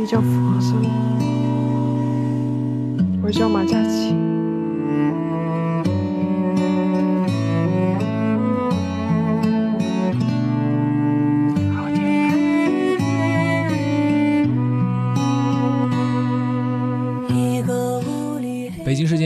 你叫付华森，我叫马嘉祺。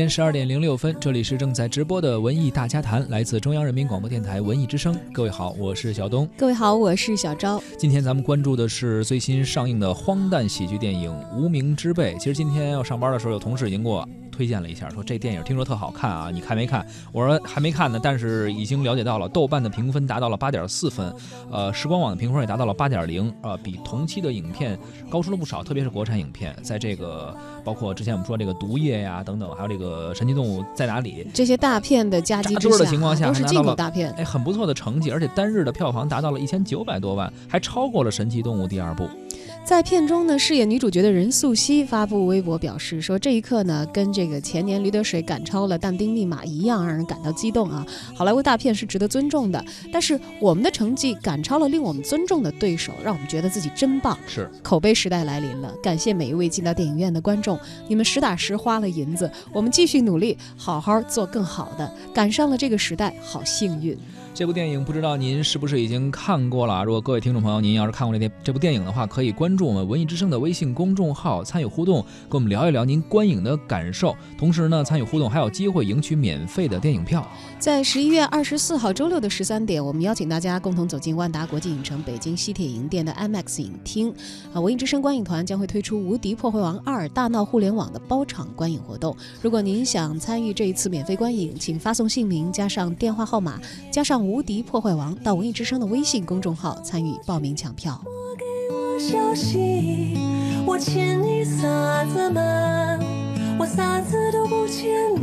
十二点零六分，这里是正在直播的文艺大家谈，来自中央人民广播电台文艺之声。各位好，我是小东。各位好，我是小昭。今天咱们关注的是最新上映的荒诞喜剧电影《无名之辈》。其实今天要上班的时候，有同事已经给我推荐了一下，说这电影听说特好看啊，你看没看？我说还没看呢，但是已经了解到了，豆瓣的评分达到了八点四分，呃，时光网的评分也达到了八点零，呃，比同期的影片高出了不少，特别是国产影片，在这个包括之前我们说这个《毒液》呀等等，还有这个《神奇动物在哪里》这些大片的夹击之下的情况下，都是进口大片，哎，很不错的成绩，而且单日的票房达到了一千九百多万，还超过了《神奇动物》第二部。在片中呢，饰演女主角的任素汐发布微博表示说：“这一刻呢，跟这个前年驴得水赶超了但丁密码一样，让人感到激动啊！好莱坞大片是值得尊重的，但是我们的成绩赶超了令我们尊重的对手，让我们觉得自己真棒。是口碑时代来临了，感谢每一位进到电影院的观众，你们实打实花了银子，我们继续努力，好好做更好的，赶上了这个时代，好幸运。”这部电影不知道您是不是已经看过了？如果各位听众朋友您要是看过这电这部电影的话，可以关关注我们文艺之声的微信公众号，参与互动，跟我们聊一聊您观影的感受。同时呢，参与互动还有机会赢取免费的电影票。在十一月二十四号周六的十三点，我们邀请大家共同走进万达国际影城北京西铁营店的 IMAX 影厅。啊，文艺之声观影团将会推出《无敌破坏王二：大闹互联网》的包场观影活动。如果您想参与这一次免费观影，请发送姓名加上电话号码加上。无敌破坏王到文艺之声的微信公众号参与报名抢票。消息，我欠你啥子嘛？我啥子都不欠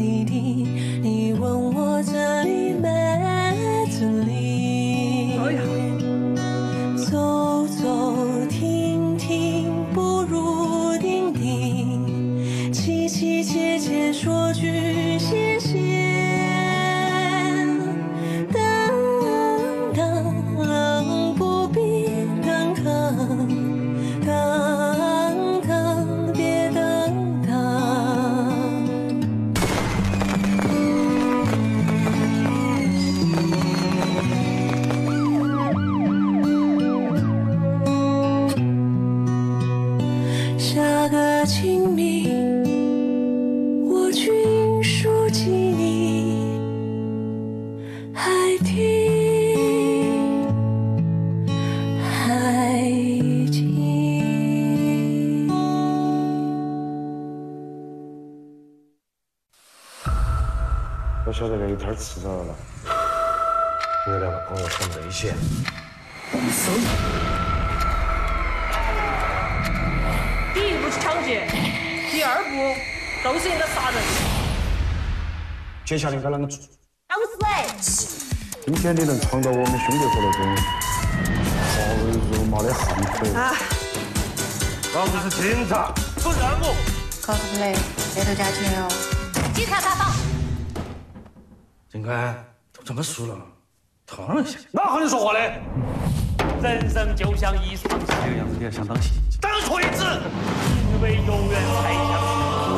我晓得这一天迟早要来。你有两个朋友很危险。搜。第二步都是应该杀人。接下来应该啷个做？当死。今天你能闯到我们兄弟伙那种豪如如麻的悍匪。啊！老子是警察，出任务。cosplay，别偷加钱哦。警察大道。警官都这么熟了，烫一下。哪和你说话的？人生就像一场戏，这个样子你要想当戏？当锤子！因为永远才相我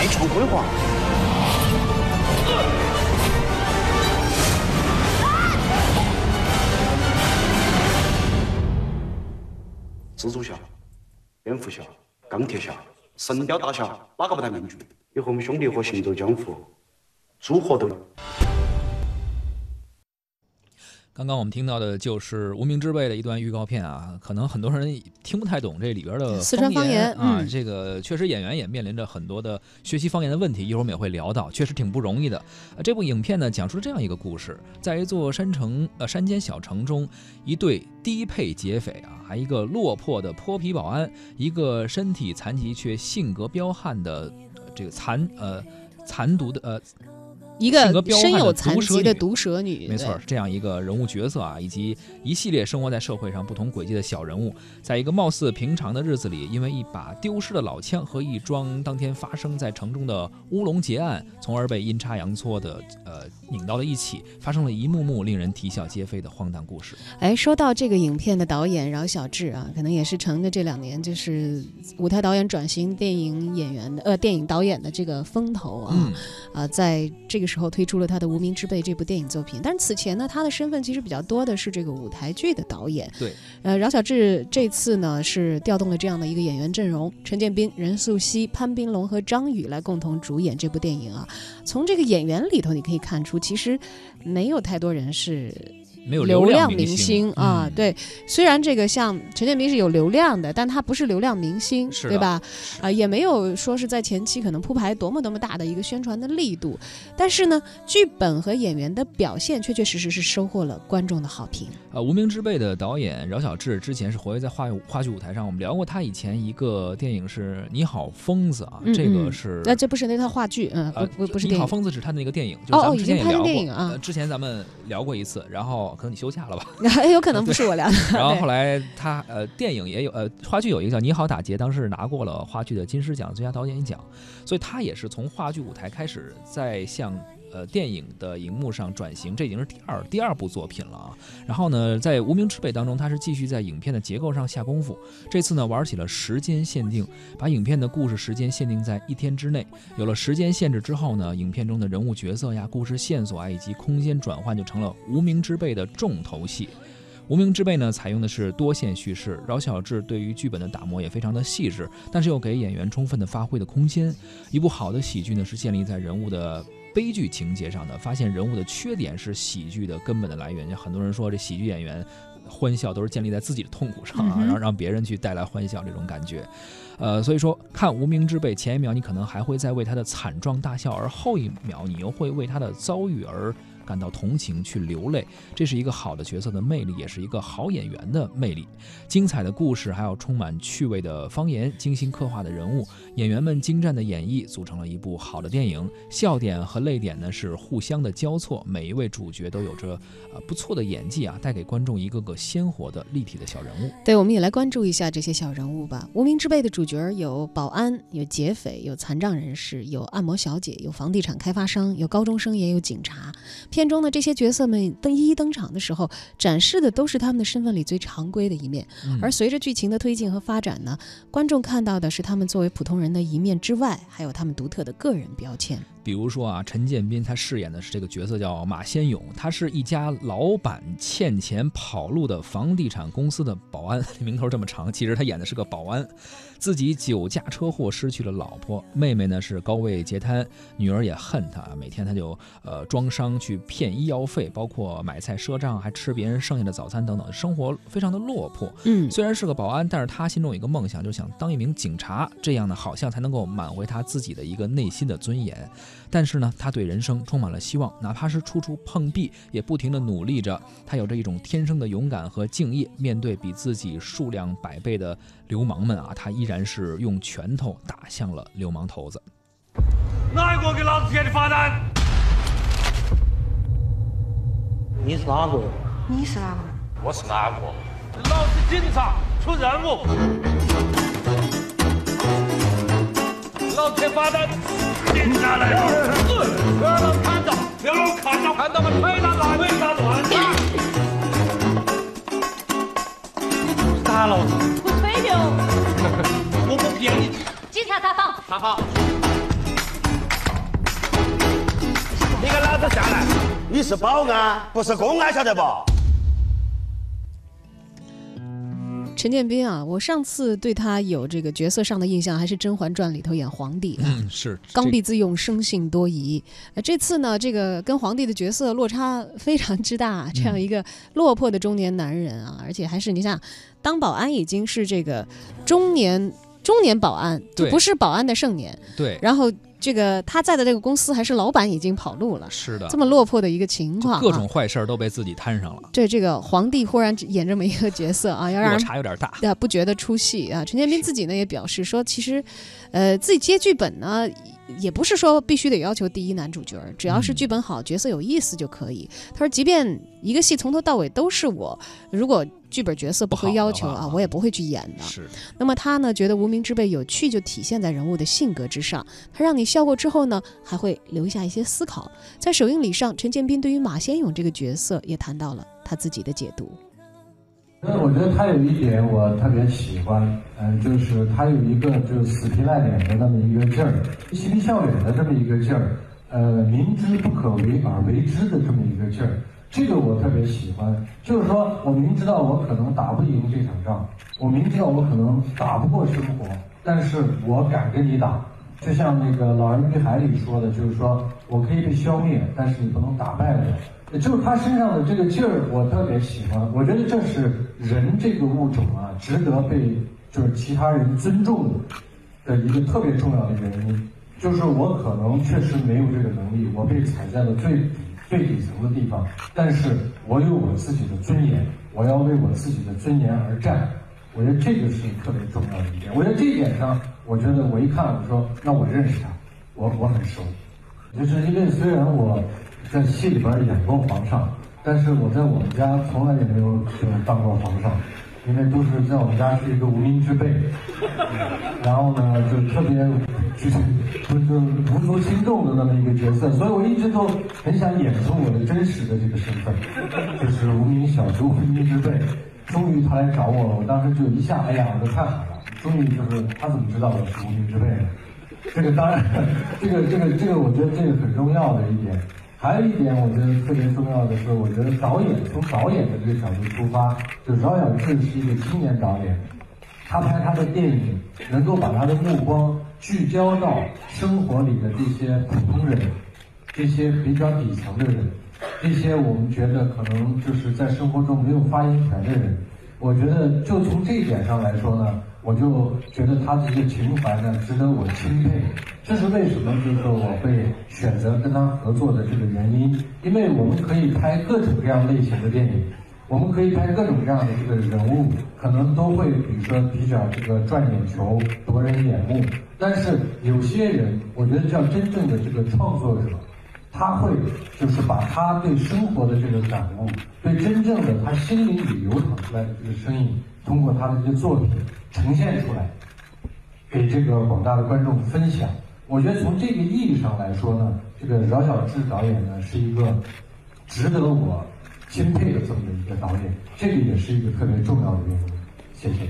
再创辉煌。蜘蛛侠、蝙蝠侠、钢铁侠、神雕大侠，哪个不戴面具？你和我们兄弟伙行走江湖，组合都。刚刚我们听到的就是《无名之辈》的一段预告片啊，可能很多人听不太懂这里边的四川方言言啊，嗯这个确实演员也面临着很多的学习方言的问题，一会儿我们也会聊到，确实挺不容易的。呃这部影片呢，讲述了这样一个故事，在一座山城呃山间小城中，一对低配劫匪啊，还一个落魄的泼皮保安，一个身体残疾却性格彪悍的呃这个残呃残毒的呃一个身有残疾的毒蛇女，没错，，这样一个人物角色啊，以及一系列生活在社会上不同轨迹的小人物，在一个貌似平常的日子里，因为一把丢失的老枪和一桩当天发生在城中的乌龙劫案，从而被阴差阳错的呃拧到了一起，发生了一幕幕令人啼笑皆非的荒诞故事。哎，说到这个影片的导演饶晓志啊，可能也是乘着这两年就是舞台导演转型电影演员的呃电影导演的这个风头啊，嗯，啊，在这个时候推出了他的《无名之辈》这部电影作品。但是此前呢，他的身份其实比较多的是这个舞台剧的导演。对，呃，饶晓志这次呢是调动了这样的一个演员阵容，陈建斌、任素汐、潘斌龙和张宇来共同主演这部电影啊。从这个演员里头，你可以看出，其实没有太多人是没有流量明星啊。嗯，对，虽然这个像陈建斌是有流量的，但他不是流量明星，对吧？啊、也没有说是在前期可能铺排多么多么大的一个宣传的力度，但是呢，剧本和演员的表现确确实实是收获了观众的好评。呃，《无名之辈》的导演饶晓志之前是活跃在话话剧舞台上，我们聊过他以前一个电影是《你好，疯子》啊，嗯这个嗯是那、这不是那套话剧，嗯、呃，不不不是你好。疯子是他的那个电影，就是哦哦咱们之前也已经拍。电影啊呃之前咱们聊过一次，然后可能你休假了吧？有可能不是我聊的。然后后来他呃电影也有呃话剧有一个叫《你好，打劫》，当时拿过了话剧的金狮奖最佳导演奖，所以他也是从话剧舞台开始在向。呃，电影的荧幕上转型，这已经是第二第二部作品了啊。然后呢，在《无名之辈》当中，他是继续在影片的结构上下功夫。这次呢，玩起了时间限定，把影片的故事时间限定在一天之内。有了时间限制之后呢，影片中的人物角色呀、故事线索啊，以及空间转换，就成了《无名之辈》的重头戏。无名之辈呢，采用的是多线叙事，饶晓志对于剧本的打磨也非常的细致，但是又给演员充分的发挥的空间。一部好的喜剧呢，是建立在人物的悲剧情节上的，发现人物的缺点是喜剧的根本的来源。就很多人说，这喜剧演员欢笑都是建立在自己的痛苦上啊，然后让别人去带来欢笑这种感觉。呃，所以说看《无名之辈》，前一秒你可能还会在为他的惨状大笑，而后一秒你又会为他的遭遇而感到同情，去流泪。这是一个好的角色的魅力，也是一个好演员的魅力。精彩的故事，还有充满趣味的方言，精心刻画的人物，演员们精湛的演绎，组成了一部好的电影。笑点和泪点呢是互相的交错，每一位主角都有着呃不错的演技啊，带给观众一个个鲜活的立体的小人物。对，我们也来关注一下这些小人物吧。无名之辈的主角有保安，有劫匪，有残障人士，有按摩小姐，有房地产开发商，有高中生，也有警察。片中的这些角色们登一一登场的时候，展示的都是他们的身份里最常规的一面。嗯而随着剧情的推进和发展呢，观众看到的是他们作为普通人的一面之外，还有他们独特的个人标签。比如说啊，陈建斌他饰演的是这个角色叫马先勇，他是一家老板欠钱跑路的房地产公司的保安，名头这么长，其实他演的是个保安，自己酒驾车祸失去了老婆，妹妹呢是高位截瘫，女儿也恨他，每天他就呃装伤去骗医药费，包括买菜赊账，还吃别人剩下的早餐等等，生活非常的落魄。嗯，虽然是个保安，但是他心中有一个梦想，就想当一名警察，这样呢，好像才能够挽回他自己的一个内心的尊严。但是呢，他对人生充满了希望，哪怕是处处碰壁，也不停的努力着。他有着一种天生的勇敢和敬业，面对比自己数量百倍的流氓们啊，他依然是用拳头打向了流氓头子。哪一个给老子贴的罚单？你是哪个？你是哪个？我是哪个？老子警察出任务，老子贴罚单，警察来了，不要让看到，不要让我看到，看到我腿打烂，腿打断。打老子！我不骗你，警察查访。查访。你给老子下来！你是保安，不是公安，晓得不？陈建斌啊，我上次对他有这个角色上的印象，还是《甄嬛传》里头演皇帝啊，嗯，是刚愎自用，生性多疑。呃，这次呢，这个跟皇帝的角色落差非常之大，这样嗯一个落魄的中年男人啊，而且还是你想，当保安已经是这个中年中年保安，不是保安的盛年。对，然后这个他在的这个公司还是老板已经跑路了，是的，这么落魄的一个情况、啊，各种坏事儿都被自己摊上了，对这个皇帝忽然演这么一个角色啊，要让落人差有点大。啊不觉得出戏啊。陈建斌自己呢也表示说，其实，呃，自己接剧本呢。也不是说必须得要求第一男主角，只要是嗯剧本好、角色有意思就可以。他说，即便一个戏从头到尾都是我，如果剧本角色不合要求啊我也不会去演的。是，那么他呢，觉得无名之辈有趣就体现在人物的性格之上，他让你笑过之后呢，还会留下一些思考。在首映礼上，陈建斌对于马先勇这个角色也谈到了他自己的解读。那我觉得他有一点我特别喜欢，嗯、就是他有一个就是死皮赖脸的那么一个劲儿，嬉皮笑脸的这么一个劲儿，呃，明知不可为而为之的这么一个劲儿，这个我特别喜欢。就是说我明知道我可能打不赢这场仗，我明知道我可能打不过生活，但是我敢跟你打。就像那个《老人与海》里说的，就是说我可以被消灭，但是你不能打败我。就是他身上的这个劲儿，我特别喜欢。我觉得这是人这个物种啊，值得被就是其他人尊重的一个特别重要的原因。就是我可能确实没有这个能力，我被踩在了最最底层的地方，但是我有我自己的尊严，我要为我自己的尊严而战。我觉得这个是特别重要的一点。我觉得这一点上，我觉得我一看，我说那我认识他，我我很熟，就是因为虽然我在戏里边演过皇上，但是我在我们家从来也没有就是当过皇上，因为都是在我们家是一个无名之辈，然后呢就特别就是就是无足轻重的那么一个角色，所以我一直都很想演出我的真实的这个身份，就是无名小卒、无名之辈。终于他来找我了，我当时就一下，哎呀，我都太好了，终于就是他怎么知道我是无名之辈呢？这个当然，这个这个这个，我觉得这个很重要的一点。还有一点，我觉得特别重要的是，我觉得导演从导演的这个角度出发，就饶晓志是一个青年导演，他拍他的电影能够把他的目光聚焦到生活里的这些普通人，这些比较底层的人，这些我们觉得可能就是在生活中没有发言权的人。我觉得就从这一点上来说呢，我就觉得他这些情怀呢值得我钦佩。这是为什么？就是我会选择跟他合作的这个原因，因为我们可以拍各种各样类型的电影。我们可以拍各种各样的这个人物，可能都会比如说比较这个赚眼球、夺人眼目。但是有些人，我觉得叫真正的这个创作者，他会就是把他对生活的这个感悟，对真正的他心灵里流淌出来的这个声音，通过他的这个作品呈现出来，给这个广大的观众分享。我觉得从这个意义上来说呢，这个饶晓志导演呢是一个值得我钦佩的这么一个导演，这个也是一个特别重要的原因。谢谢。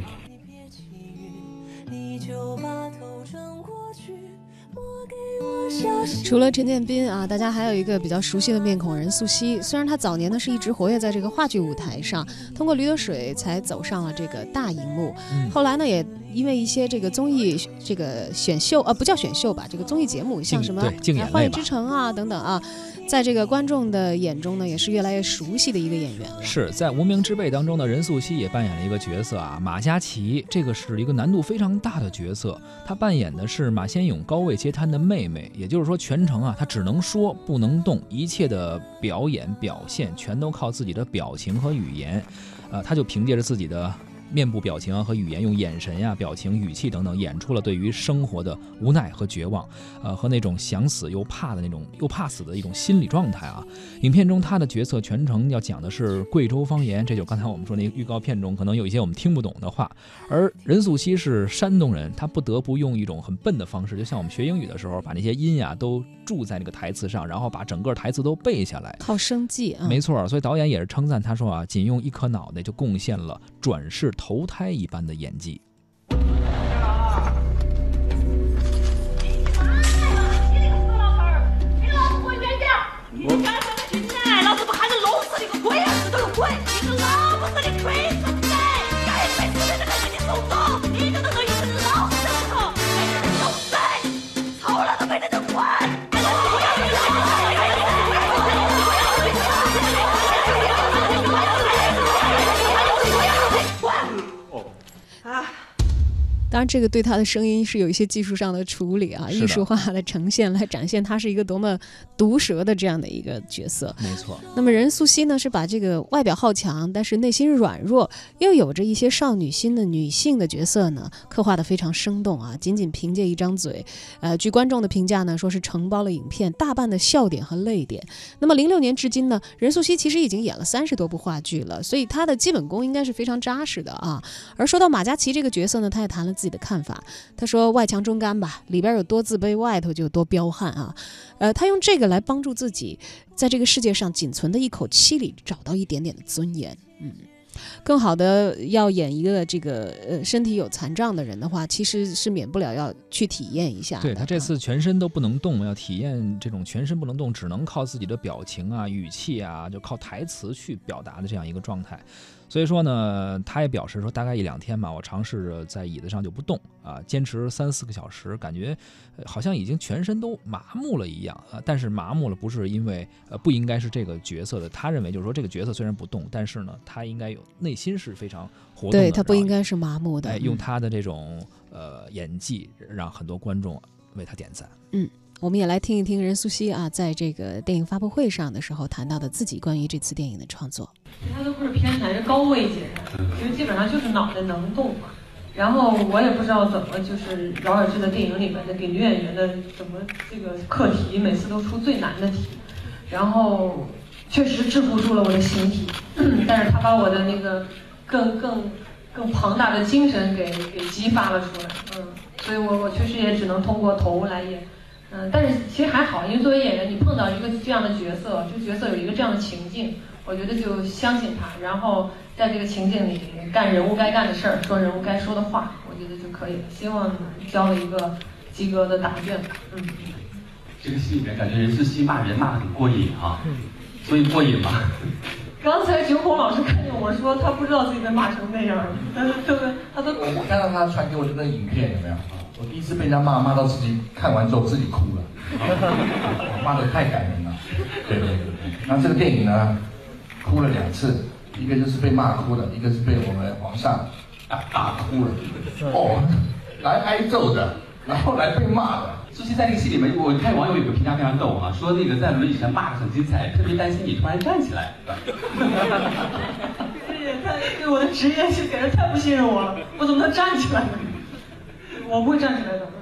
除了陈建斌啊，大家还有一个比较熟悉的面孔任素汐。虽然她早年呢是一直活跃在这个话剧舞台上，通过《驴得水》才走上了这个大荧幕。嗯后来呢，也因为一些这个综艺这个选秀啊不叫选秀吧，这个综艺节目，像什么对竞演《幻类吧乐之城》啊等等啊，在这个观众的眼中呢，也是越来越熟悉的一个演员了。是在《无名之辈》当中呢，任素汐也扮演了一个角色啊，马嘉祺。这个是一个难度非常大的角色，她扮演的是马先勇高位截瘫的妹妹，也就是说全程啊，他只能说不能动，一切的表演表现全都靠自己的表情和语言，呃，他就凭借着自己的。面部表情啊和语言，用眼神呀、表情、语气等等，演出了对于生活的无奈和绝望，呃，和那种想死又怕的那种又怕死的一种心理状态啊。影片中他的角色全程要讲的是贵州方言，这就刚才我们说那个预告片中可能有一些我们听不懂的话。而任素汐是山东人，她不得不用一种很笨的方式，就像我们学英语的时候，把那些音呀都注在那个台词上，然后把整个台词都背下来。靠生计啊，没错，所以导演也是称赞他说啊，仅用一颗脑袋就贡献了转世投胎一般的演技。你干什么进来？老子不喊你弄死你个龟儿子都有鬼！你个老不死的鬼当然，这个对他的声音是有一些技术上的处理啊，艺术化的呈现来展现他是一个多么毒舌的这样的一个角色。没错。那么任素汐呢，是把这个外表好强，但是内心软弱，又有着一些少女心的女性的角色呢，刻画的非常生动啊。仅仅凭借一张嘴，呃，据观众的评价呢，说是承包了影片大半的笑点和泪点。那么零六年至今呢，任素汐其实已经演了三十多部话剧了，所以她的基本功应该是非常扎实的啊。而说到马嘉祺这个角色呢，他也谈了自己的看法。他说：“外强中干吧，里边有多自卑，外头就有多彪悍啊。”呃，他用这个来帮助自己，在这个世界上仅存的一口气里找到一点点的尊严。嗯，更好的要演一个这个呃身体有残障的人的话，其实是免不了要去体验一下。对他这次全身都不能动，要体验这种全身不能动，只能靠自己的表情啊、语气啊，就靠台词去表达的这样一个状态。所以说呢，他也表示说，大概一两天吧，我尝试着在椅子上就不动啊，坚持三四个小时，感觉好像已经全身都麻木了一样啊。但是麻木了不是因为呃不应该是这个角色的，他认为就是说这个角色虽然不动，但是呢，他应该有内心是非常活动的。对他不应该是麻木的。哎，用他的这种呃演技，让很多观众为他点赞。嗯。我们也来听一听任素汐啊，在这个电影发布会上的时候谈到的自己关于这次电影的创作。其他都不是偏袒，是高位截的，因为基本上就是脑袋能动嘛。然后我也不知道怎么，就是饶尔志的电影里面的给女演员的怎么这个课题，每次都出最难的题。然后确实制服住了我的形体，但是他把我的那个更更更庞大的精神给给激发了出来。嗯，所以我我确实也只能通过头来演。嗯，但是其实还好，因为作为演员，你碰到一个这样的角色，这个角色有一个这样的情境，我觉得就相信他，然后在这个情境里干人物该干的事儿，说人物该说的话，我觉得就可以了。希望交了一个及格的答卷。嗯。这个戏里面感觉任素汐骂人骂的很过瘾啊，所以过瘾吗？刚才九红老师看见我说他不知道自己被骂成那样，他说这个他都我我看到他传给我这个影片有没有？我第一次被人家骂，骂到自己看完之后自己哭了，骂的太感人了。对对对，那这个电影呢，哭了两次，一个就是被骂哭了，一个是被我们皇上打哭了。哦，来挨揍的，然后来被骂的。苏西在那个戏里面，我看网友有个评价非常逗啊，说那个在轮椅上骂的很精彩，特别担心你突然站起来。这也太对我的职业就简直太不信任我了，我怎么能站起来呢？我不会站起来的。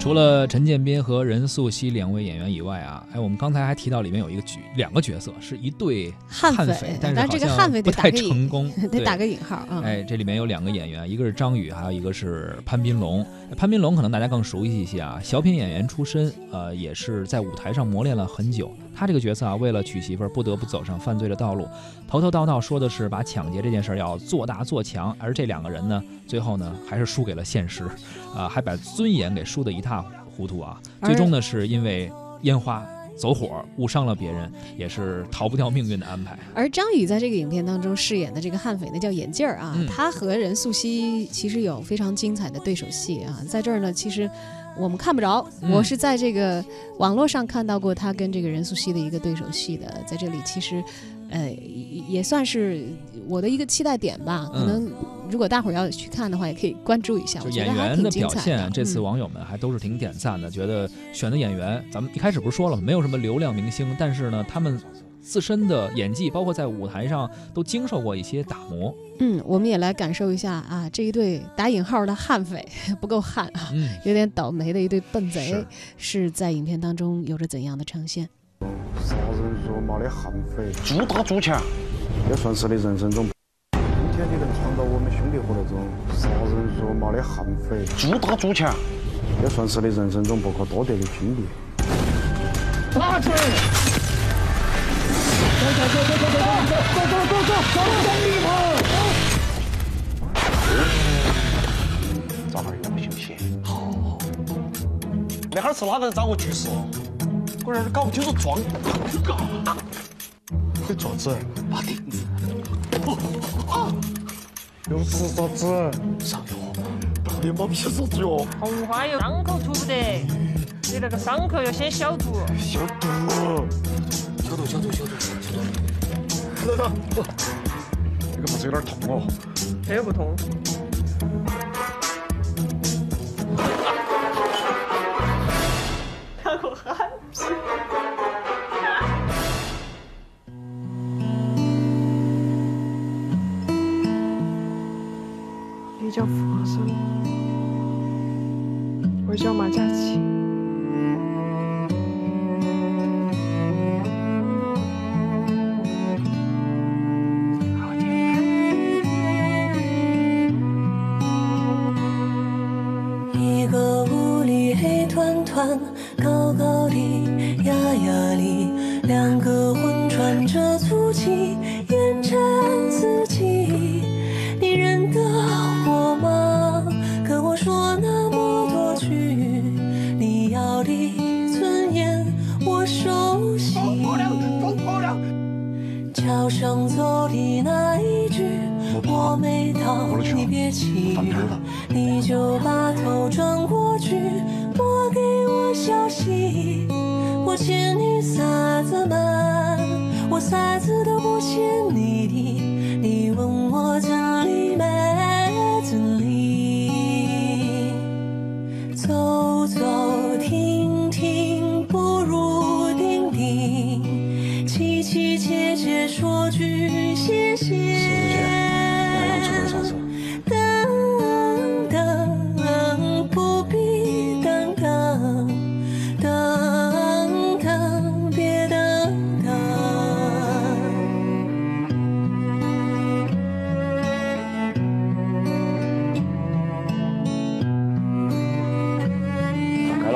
除了陈建斌和任素汐两位演员以外啊，哎，我们刚才还提到里面有一个角两个角色是一对悍匪，但是这个悍匪不太成功，得打个引号啊。哎，这里面有两个演员，一个是张宇，还有一个是潘斌龙。潘斌龙可能大家更熟悉一些啊，小品演员出身，呃，也是在舞台上磨练了很久。他这个角色啊，为了娶媳妇儿，不得不走上犯罪的道路，头头道道说的是把抢劫这件事儿要做大做强，而这两个人呢，最后呢还是输给了现实，啊，还把尊严给输得一塌糊涂啊！最终呢，是因为烟花走火误伤了别人，也是逃不掉命运的安排。而张宇在这个影片当中饰演的这个悍匪，那叫眼镜儿啊，他和任素汐其实有非常精彩的对手戏啊，在这儿呢，其实。我们看不着，我是在这个网络上看到过他跟这个任素汐的一个对手戏的，在这里其实，呃，也算是我的一个期待点吧。可能如果大伙儿要去看的话，也可以关注一下。就演员的表现，这次网友们还都是挺点赞的，觉得选的演员，咱们一开始不是说了吗，没有什么流量明星，但是呢，他们。自身的演技，包括在舞台上都经受过一些打磨。嗯，我们也来感受一下啊，这一对打引号的悍匪 不够悍啊，有点倒霉的一对笨贼，是在影片当中有着怎样的呈现？杀人如麻的悍匪，做大做强，也算是你人生中。你能闯到我们兄弟伙那种杀人如麻的悍匪，猪大猪强，也算是你人生中不可多得的经历。拿去！走走走走走走走走走走走走走走走走离谱！早点养休息。好。那哈儿是哪个人找我局势？我这儿搞不清楚状况。你爪子？把钉子。啊！又是啥子？上药。你妈逼啥子药？红花油，伤口涂不得。你那个伤口要先消毒。消毒。消毒消毒消毒消毒！这个不是有点痛哦？谁也不同。我叫马嘉我欠你啥子嘛？我啥子都不欠你的，你问我真理没真理？走走停停，不如定定，凄凄切切说句谢。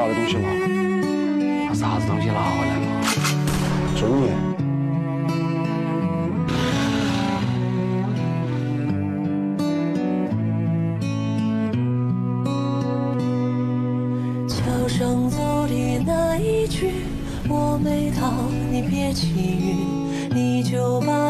该拿的东西拿，把啥子东西拿回来嘛？尊严。桥上走的那一句，我没到，你别起晕，你就把